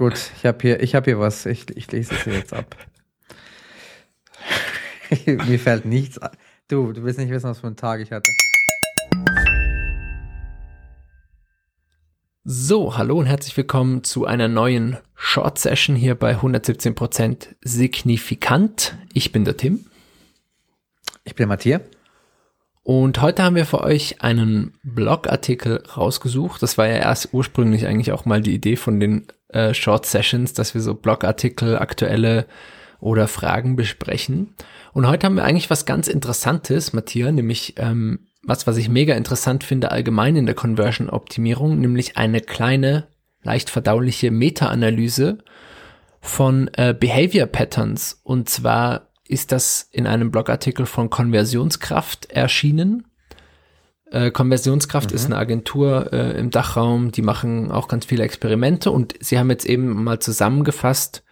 Gut, ich habe hier, ich hab hier was. Ich, ich lese es jetzt ab. Mir fällt nichts ein. Du, du willst nicht wissen, was für einen Tag ich hatte. So, hallo und herzlich willkommen zu einer neuen Short Session hier bei 117% signifikant. Ich bin der Tim. Ich bin Matthias. Und heute haben wir für euch einen Blogartikel rausgesucht. Das war ja erst ursprünglich eigentlich auch mal die Idee von den äh, Short Sessions, dass wir so Blogartikel, aktuelle oder Fragen besprechen. Und heute haben wir eigentlich was ganz Interessantes, Matthias, nämlich ähm, was, was ich mega interessant finde allgemein in der Conversion-Optimierung, nämlich eine kleine, leicht verdauliche Meta-Analyse von äh, Behavior Patterns. Und zwar ist das in einem Blogartikel von Konversionskraft erschienen. Äh, Konversionskraft mhm. ist eine Agentur äh, im Dachraum, die machen auch ganz viele Experimente und sie haben jetzt eben mal zusammengefasst,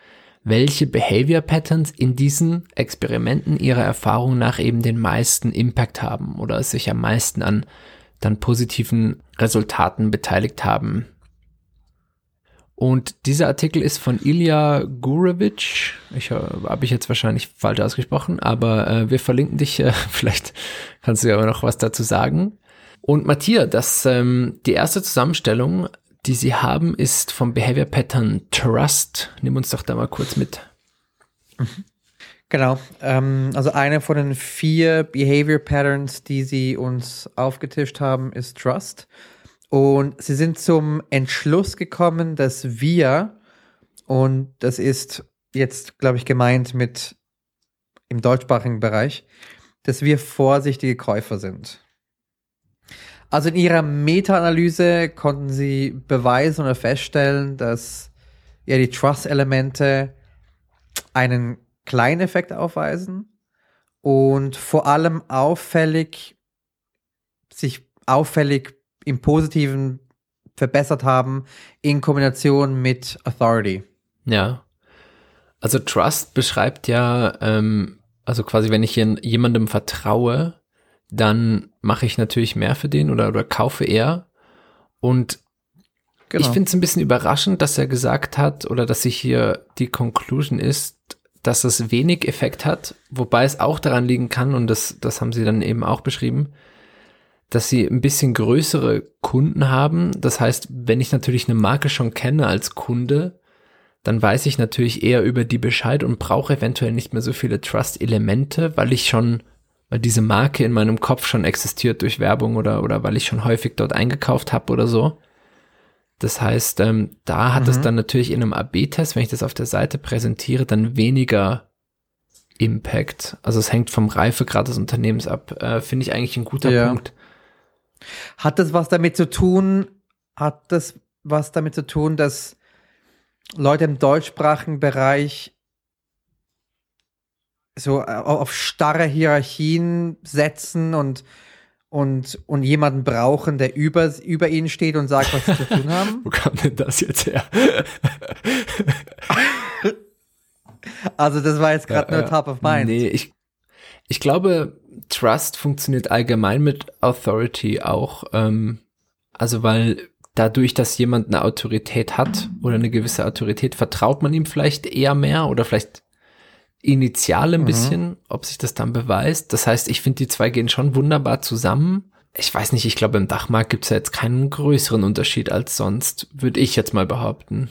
welche Behavior Patterns in diesen Experimenten ihrer Erfahrung nach eben den meisten Impact haben oder sich am meisten an dann positiven Resultaten beteiligt haben. Und dieser Artikel ist von Ilya Gurevich. Ich äh, habe ich jetzt wahrscheinlich falsch ausgesprochen, aber äh, wir verlinken dich. Äh, vielleicht kannst du ja noch was dazu sagen. Und Matthias, das ähm, die erste Zusammenstellung, die sie haben, ist vom Behavior Pattern Trust. Nimm uns doch da mal kurz mit. Genau. Ähm, also eine von den vier Behavior Patterns, die sie uns aufgetischt haben, ist Trust. Und sie sind zum Entschluss gekommen, dass wir, und das ist jetzt, glaube ich, gemeint mit im deutschsprachigen Bereich, dass wir vorsichtige Käufer sind. Also in ihrer Meta-Analyse konnten sie beweisen oder feststellen, dass ja die Trust-Elemente einen kleinen Effekt aufweisen und vor allem auffällig sich auffällig im Positiven verbessert haben in Kombination mit Authority. Ja. Also Trust beschreibt ja, ähm, also quasi, wenn ich jemandem vertraue, dann mache ich natürlich mehr für den oder, oder kaufe eher. Und genau. ich finde es ein bisschen überraschend, dass er gesagt hat oder dass sich hier die Conclusion ist, dass es wenig Effekt hat, wobei es auch daran liegen kann, und das, das haben sie dann eben auch beschrieben, dass sie ein bisschen größere Kunden haben. Das heißt, wenn ich natürlich eine Marke schon kenne als Kunde, dann weiß ich natürlich eher über die Bescheid und brauche eventuell nicht mehr so viele Trust-Elemente, weil ich schon, weil diese Marke in meinem Kopf schon existiert durch Werbung oder, oder weil ich schon häufig dort eingekauft habe oder so. Das heißt, ähm, da hat mhm. es dann natürlich in einem AB-Test, wenn ich das auf der Seite präsentiere, dann weniger Impact. Also es hängt vom Reifegrad des Unternehmens ab. Äh, Finde ich eigentlich ein guter ja. Punkt. Hat das was damit zu tun, hat das was damit zu tun, dass Leute im deutschsprachigen Bereich so äh, auf starre Hierarchien setzen und und, und jemanden brauchen, der über, über ihnen steht und sagt, was sie zu tun haben. Wo kam denn das jetzt her? also das war jetzt gerade ja, nur top of mind. Nee, ich, ich glaube, Trust funktioniert allgemein mit Authority auch. Ähm, also weil dadurch, dass jemand eine Autorität hat oder eine gewisse Autorität, vertraut man ihm vielleicht eher mehr oder vielleicht initial ein mhm. bisschen, ob sich das dann beweist. Das heißt, ich finde, die zwei gehen schon wunderbar zusammen. Ich weiß nicht, ich glaube, im Dachmarkt gibt es ja jetzt keinen größeren Unterschied als sonst, würde ich jetzt mal behaupten.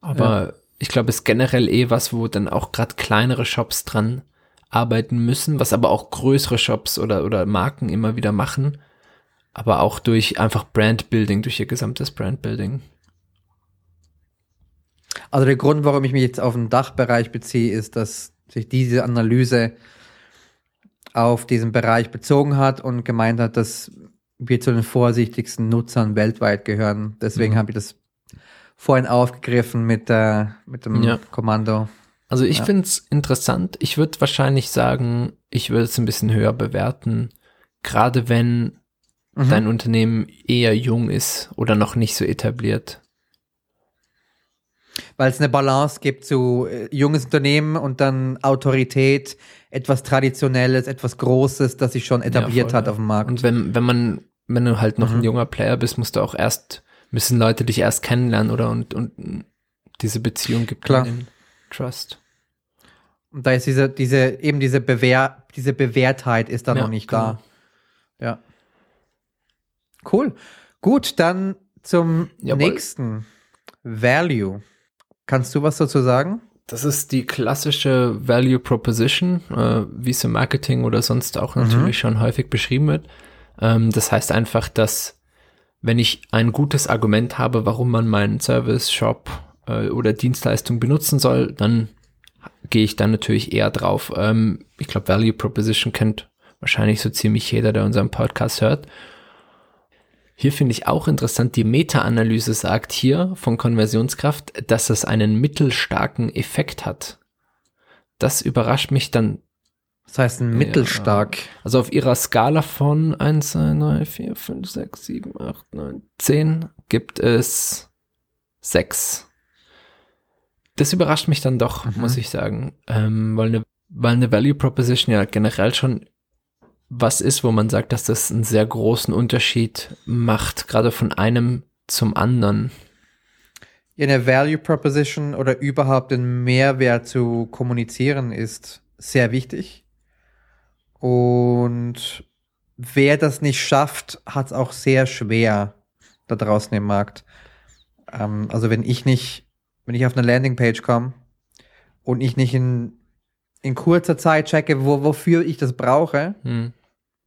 Aber ja. ich glaube, es ist generell eh was, wo dann auch gerade kleinere Shops dran arbeiten müssen, was aber auch größere Shops oder, oder Marken immer wieder machen. Aber auch durch einfach Brandbuilding, durch ihr gesamtes Brandbuilding. Also der Grund, warum ich mich jetzt auf den Dachbereich beziehe, ist, dass sich diese Analyse auf diesen Bereich bezogen hat und gemeint hat, dass wir zu den vorsichtigsten Nutzern weltweit gehören. Deswegen mhm. habe ich das vorhin aufgegriffen mit, der, mit dem ja. Kommando. Also ich ja. finde es interessant. Ich würde wahrscheinlich sagen, ich würde es ein bisschen höher bewerten, gerade wenn mhm. dein Unternehmen eher jung ist oder noch nicht so etabliert. Weil es eine Balance gibt zu äh, junges Unternehmen und dann Autorität, etwas Traditionelles, etwas Großes, das sich schon etabliert ja, hat auf dem Markt. Und wenn, wenn man, wenn du halt noch mhm. ein junger Player bist, musst du auch erst, müssen Leute dich erst kennenlernen oder und, und diese Beziehung gibt Klar. Trust. Und da ist diese, diese, eben diese Bewehr, diese Bewährtheit ist da Ja, noch nicht genau. da. Ja. Cool. Gut, dann zum Jawohl. nächsten. Value. Kannst du was dazu sagen? Das ist die klassische Value Proposition, äh, wie es im Marketing oder sonst auch natürlich schon häufig beschrieben wird. Ähm, das heißt einfach, dass wenn ich ein gutes Argument habe, warum man meinen Service, Shop äh, oder Dienstleistung benutzen soll, dann gehe ich dann natürlich eher drauf. Ähm, ich glaube, Value Proposition kennt wahrscheinlich so ziemlich jeder, der unseren Podcast hört. Hier finde ich auch interessant, die Meta-Analyse sagt hier von Konversionskraft, dass es einen mittelstarken Effekt hat. Das überrascht mich dann. Das heißt, ein mittelstark. Also auf ihrer Skala von 1, 2, 3, 4, 5, 6, 7, 8, 9, 10 gibt es 6. Das überrascht mich dann doch, muss ich sagen. Ähm, weil, eine, weil eine Value Proposition ja generell schon was ist, wo man sagt, dass das einen sehr großen Unterschied macht, gerade von einem zum anderen. Eine Value Proposition oder überhaupt den Mehrwert zu kommunizieren ist sehr wichtig. Und wer das nicht schafft, hat es auch sehr schwer da draußen im Markt. Ähm, also wenn ich nicht, wenn ich auf eine Landingpage komme und ich nicht in, in kurzer Zeit checke, wo, wofür ich das brauche, Hm.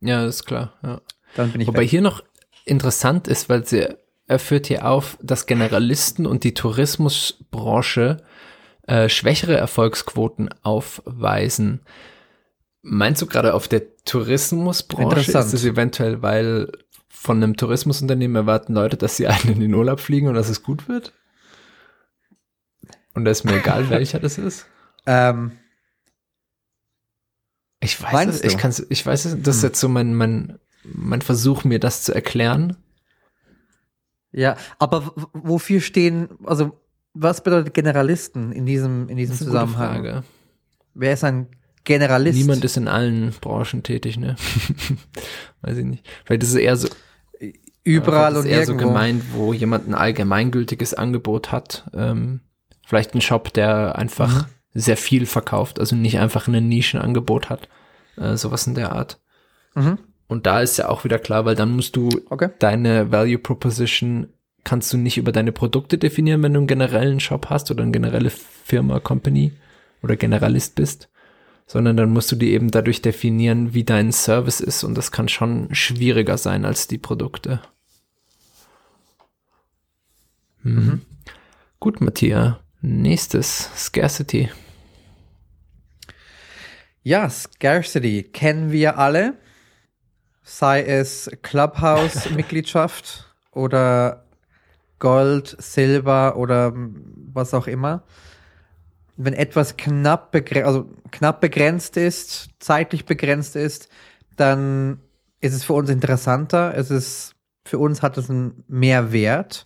Ja, ist klar. Ja. dann bin ich Wobei weg. hier noch interessant ist, weil sie, er führt hier auf, dass Generalisten und die Tourismusbranche äh, schwächere Erfolgsquoten aufweisen. Meinst du gerade auf der Tourismusbranche? Interessant. Ist es eventuell, weil von einem Tourismusunternehmen erwarten Leute, dass sie einen in den Urlaub fliegen und dass es gut wird? Und da ist mir egal, welcher das ist? Ähm, Ich weiß Meinst es, ich du? kann's, ich weiß es, das ist jetzt so mein, mein, mein Versuch, mir das zu erklären. ja, aber wofür stehen, also was bedeutet Generalisten in diesem, in diesem Das ist eine gute Zusammenhang? Frage. Wer ist ein Generalist? Niemand ist in allen Branchen tätig, ne? Weiß ich nicht. Vielleicht ist es eher so, überall vielleicht ist und eher so irgendwo. gemeint, wo jemand ein allgemeingültiges Angebot hat. Ähm, vielleicht ein Shop, der einfach Mhm. sehr viel verkauft, also nicht einfach ein Nischenangebot hat. Äh, sowas in der Art. Mhm. Und da ist ja auch wieder klar, weil dann musst du Okay. deine Value Proposition kannst du nicht über deine Produkte definieren, wenn du einen generellen Shop hast oder eine generelle Firma, Company oder Generalist bist, sondern dann musst du die eben dadurch definieren, wie dein Service ist und das kann schon schwieriger sein als die Produkte. Mhm. Gut, Matthias. Nächstes, Scarcity. Ja, Scarcity kennen wir alle. Sei es Clubhouse-Mitgliedschaft oder Gold, Silber oder was auch immer. Wenn etwas knapp, begre also knapp begrenzt ist, zeitlich begrenzt ist, dann ist es für uns interessanter. Es ist, für uns hat es einen Mehrwert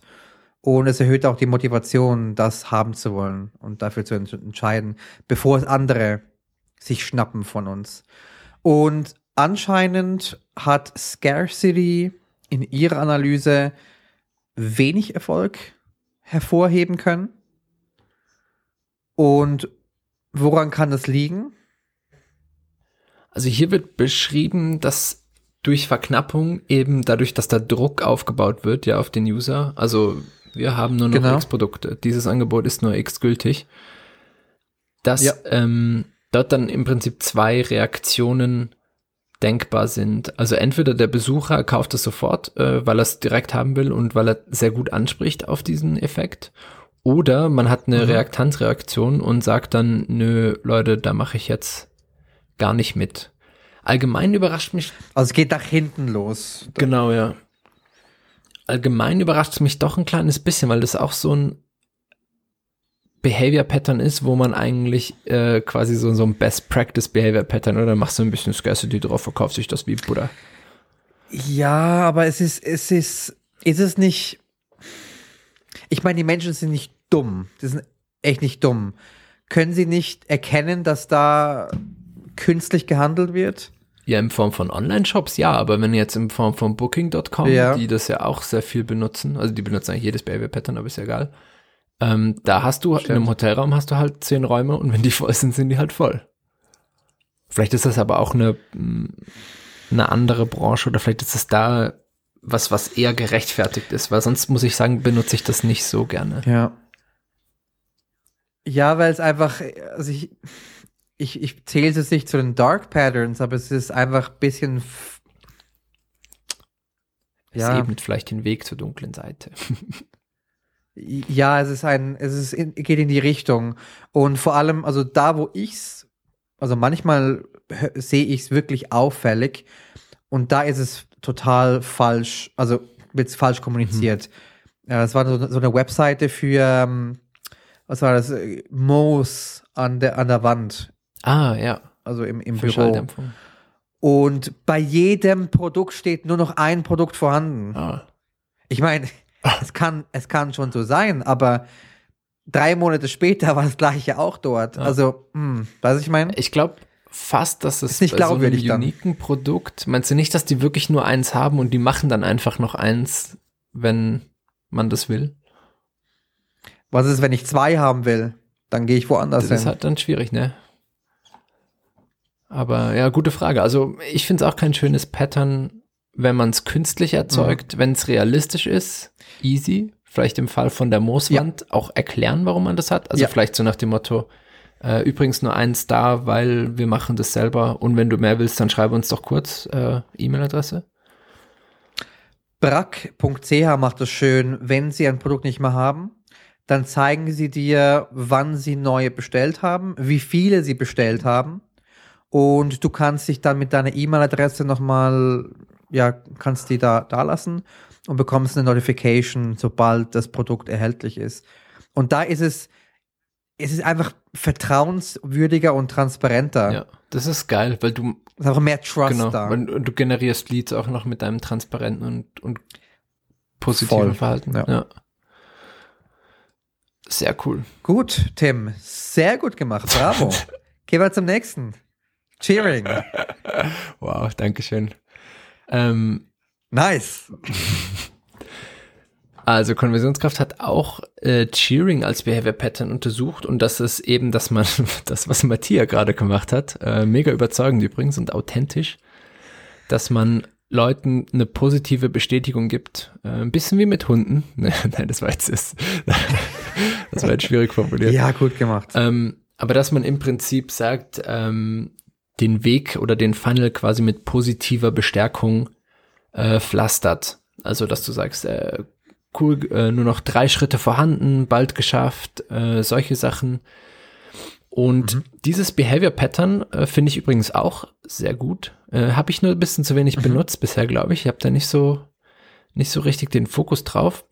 und es erhöht auch die Motivation, das haben zu wollen und dafür zu ent- entscheiden, bevor es andere sich schnappen von uns. Und anscheinend hat Scarcity in ihrer Analyse wenig Erfolg hervorheben können. Und woran kann das liegen? Also hier wird beschrieben, dass durch Verknappung eben dadurch, dass da Druck aufgebaut wird, ja, auf den User. Also wir haben nur noch Genau. X Produkte. Dieses Angebot ist nur X gültig. Dass Ja. ähm, dort dann im Prinzip zwei Reaktionen denkbar sind. Also entweder der Besucher kauft es sofort, äh, weil er es direkt haben will und weil er sehr gut anspricht auf diesen Effekt. Oder man hat eine Mhm. Reaktanzreaktion und sagt dann, nö, Leute, da mache ich jetzt gar nicht mit. Allgemein überrascht mich, Also es geht nach hinten los. genau, ja. Allgemein überrascht es mich doch ein kleines bisschen, weil das auch so ein Behavior Pattern ist, wo man eigentlich äh, quasi so, so ein Best Practice Behavior Pattern oder machst du ein bisschen Scarcity drauf, verkauft sich das wie Buddha. Ja, aber es ist, es ist, ist es nicht. Ich meine, die Menschen sind nicht dumm. Die sind echt nicht dumm. Können sie nicht erkennen, dass da künstlich gehandelt wird? Ja, in Form von Online-Shops, ja, aber wenn jetzt in Form von Booking.com, Ja. die das ja auch sehr viel benutzen, also die benutzen eigentlich jedes Behavior Pattern, aber ist ja egal, Ähm, da hast du, in Stimmt. einem Hotelraum hast du halt zehn Räume und wenn die voll sind, sind die halt voll. Vielleicht ist das aber auch eine, mh, eine andere Branche oder vielleicht ist es da was, was eher gerechtfertigt ist, weil sonst muss ich sagen, benutze ich das nicht so gerne. Ja. Ja, weil es einfach, also ich, ich, ich zähle es jetzt nicht zu den Dark Patterns, aber es ist einfach ein bisschen. f- Es Ja. ebnet vielleicht den Weg zur dunklen Seite. Ja, es ist ein, es ist in, geht in die Richtung. Und vor allem, also da, wo ich's, also manchmal sehe ich es wirklich auffällig und da ist es total falsch, also wird es falsch kommuniziert. Es war so, so eine Webseite für, ähm, was war das, Moos an der, an der Wand, Ah, ja. also im, im Für Büro. Und bei jedem Produkt steht nur noch ein Produkt vorhanden. Ah. Ich meine, es kann, es kann schon so sein, aber drei Monate später war das gleiche auch dort. Also, hm, weißt du, ich meine? Ich glaube fast, dass es Ist nicht bei so einem glaubwürdig dann. uniken Produkt, meinst du nicht, dass die wirklich nur eins haben und die machen dann einfach noch eins, wenn man das will? Was ist, wenn ich zwei haben will? Dann gehe ich woanders Das hin. ist halt dann schwierig, ne? Aber ja, gute Frage. Also ich finde es auch kein schönes Pattern, wenn man es künstlich Mhm. erzeugt. Wenn es realistisch ist, easy. Vielleicht im Fall von der Mooswand auch erklären, warum man das hat. Also Ja. vielleicht so nach dem Motto, äh, übrigens nur eins da, weil wir machen das selber. Und wenn du mehr willst, dann schreibe uns doch kurz äh, E-Mail-Adresse. Brack.ch macht es schön, wenn sie ein Produkt nicht mehr haben, dann zeigen sie dir, wann sie neue bestellt haben, wie viele sie bestellt haben. Und du kannst dich dann mit deiner E-Mail-Adresse nochmal, ja, kannst die da, da lassen und bekommst eine Notification, sobald das Produkt erhältlich ist. Und da ist es, es ist einfach vertrauenswürdiger und transparenter. Ja, das ist geil, weil du Es ist einfach mehr Trust Genau. da. Und, und du generierst Leads auch noch mit deinem transparenten und, und positiven Voll. Verhalten. Ja. Ja. Sehr cool. Gut, Tim. Sehr gut gemacht. Bravo. Gehen wir zum nächsten. Cheering. Wow, Dankeschön. Ähm, Nice. also Konversionskraft hat auch äh, Cheering als Behavior Pattern untersucht und das ist eben, dass man das, was Matthias gerade gemacht hat, äh, mega überzeugend übrigens und authentisch, dass man Leuten eine positive Bestätigung gibt. Äh, ein bisschen wie mit Hunden. Nein, das war jetzt das, das war jetzt schwierig formuliert. Ja, gut gemacht. Ähm, aber dass man im Prinzip sagt, ähm, den Weg oder den Funnel quasi mit positiver Bestärkung äh, pflastert. Also, dass du sagst, äh, cool, äh, nur noch drei Schritte vorhanden, bald geschafft, äh, solche Sachen. Und dieses Behavior Pattern äh, finde ich übrigens auch sehr gut. Äh, habe ich nur ein bisschen zu wenig benutzt bisher, glaube ich. Ich habe da nicht so nicht so richtig den Fokus drauf.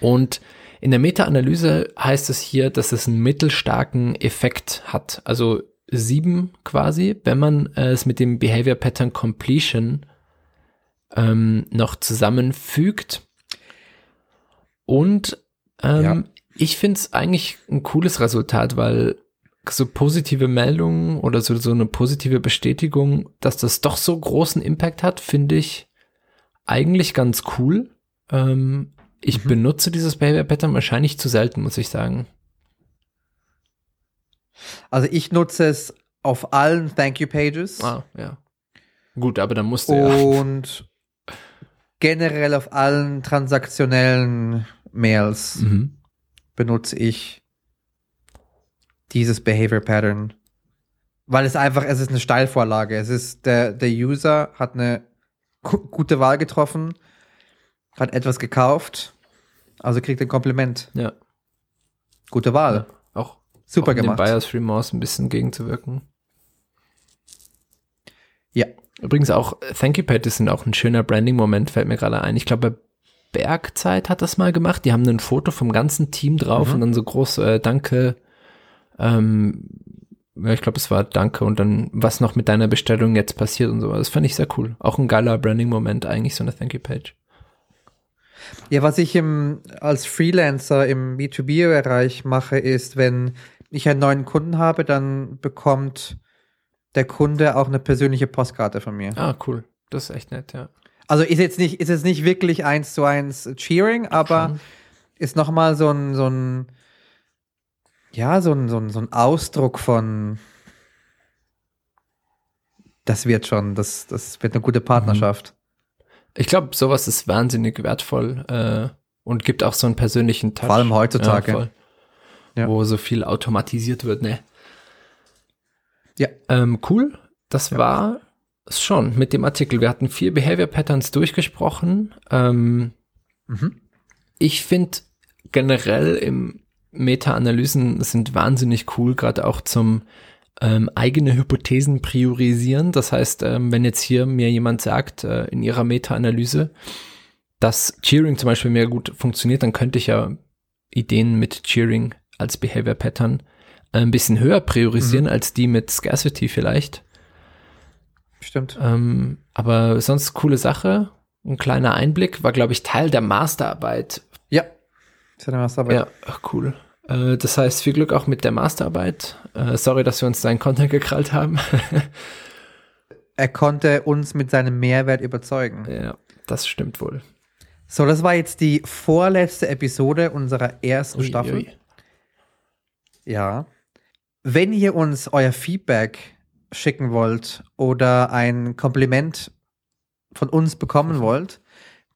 Und in der Meta-Analyse heißt es hier, dass es einen mittelstarken Effekt hat. Also sieben quasi, wenn man äh, es mit dem Behavior Pattern Completion ähm, noch zusammenfügt. Und ähm, Ja. ich finde es eigentlich ein cooles Resultat, weil so positive Meldungen oder so, so eine positive Bestätigung, dass das doch so großen Impact hat, finde ich eigentlich ganz cool. Ähm, ich Mhm. benutze dieses Behavior Pattern wahrscheinlich zu selten, muss ich sagen. Also ich nutze es auf allen Thank You Pages Ah, ja. Gut, aber dann musst du ja. und generell auf allen transaktionellen Mails Mhm. benutze ich dieses Behavior Pattern. Weil es einfach, es ist eine Steilvorlage. Es ist, der, der User hat eine gu- gute Wahl getroffen, hat etwas gekauft, also kriegt ein Kompliment. Ja. Gute Wahl. ja. Super um gemacht. Den Buyers Remorse ein bisschen gegenzuwirken. Ja. Übrigens auch Thank You Pages sind auch ein schöner Branding-Moment, fällt mir gerade ein. Ich glaube, Bergzeit hat das mal gemacht. Die haben ein Foto vom ganzen Team drauf Mhm. und dann so groß äh, Danke. Ähm, ja, ich glaube, es war Danke und dann was noch mit deiner Bestellung jetzt passiert und so. Das fand ich sehr cool. Auch ein geiler Branding-Moment eigentlich, so eine Thank You Page. Ja, was ich im, als Freelancer im B2B-Bereich mache, ist, wenn ich einen neuen Kunden habe, dann bekommt der Kunde auch eine persönliche Postkarte von mir. Ah, cool. Das ist echt nett, ja. Also ist jetzt nicht, ist jetzt nicht wirklich eins zu eins Cheering, aber Schon. ist nochmal so ein, so ein, ja, so ein, so ein, so ein Ausdruck von, das wird schon, das, das wird eine gute Partnerschaft. Ich glaube, sowas ist wahnsinnig wertvoll äh, und gibt auch so einen persönlichen Touch. Vor allem heutzutage. Ja. Ja. Wo so viel automatisiert wird, ne? Ja. Ähm, cool. Das Ja. war es schon mit dem Artikel. Wir hatten vier Behavior Patterns durchgesprochen. Ähm, Mhm. ich finde generell im Meta-Analysen sind wahnsinnig cool, gerade auch zum ähm, eigene Hypothesen priorisieren. Das heißt, ähm, wenn jetzt hier mir jemand sagt äh, in ihrer Meta-Analyse, dass Cheering zum Beispiel mehr gut funktioniert, dann könnte ich ja Ideen mit Cheering als Behavior Pattern äh, ein bisschen höher priorisieren als die mit Scarcity vielleicht. Stimmt. Ähm, aber sonst coole Sache. Ein kleiner Einblick war, glaube ich, Teil der Masterarbeit Ja. Das ist eine Masterarbeit. ja, ach, cool. Äh, das heißt, viel Glück auch mit der Masterarbeit. Äh, sorry, dass wir uns deinen Content gekrallt haben. Er konnte uns mit seinem Mehrwert überzeugen. ja, das stimmt wohl. So, das war jetzt die vorletzte Episode unserer ersten Ui, Staffel. ui. Ja. Wenn ihr uns euer Feedback schicken wollt oder ein Kompliment von uns bekommen wollt,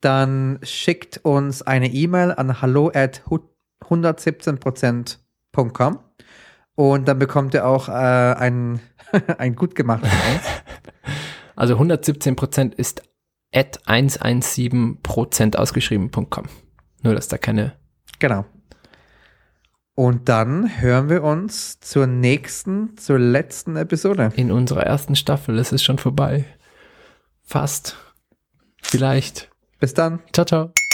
dann schickt uns eine E-Mail an hallo at 117%.com und dann bekommt ihr auch äh, ein, ein gut gemacht von uns. Also 117 Prozent ist at 117 Prozent ausgeschrieben.com. Nur, dass da keine. Genau. Und dann hören wir uns zur nächsten, zur letzten Episode. In unserer ersten Staffel, es ist schon vorbei. Fast. Vielleicht. Bis dann. Ciao, ciao.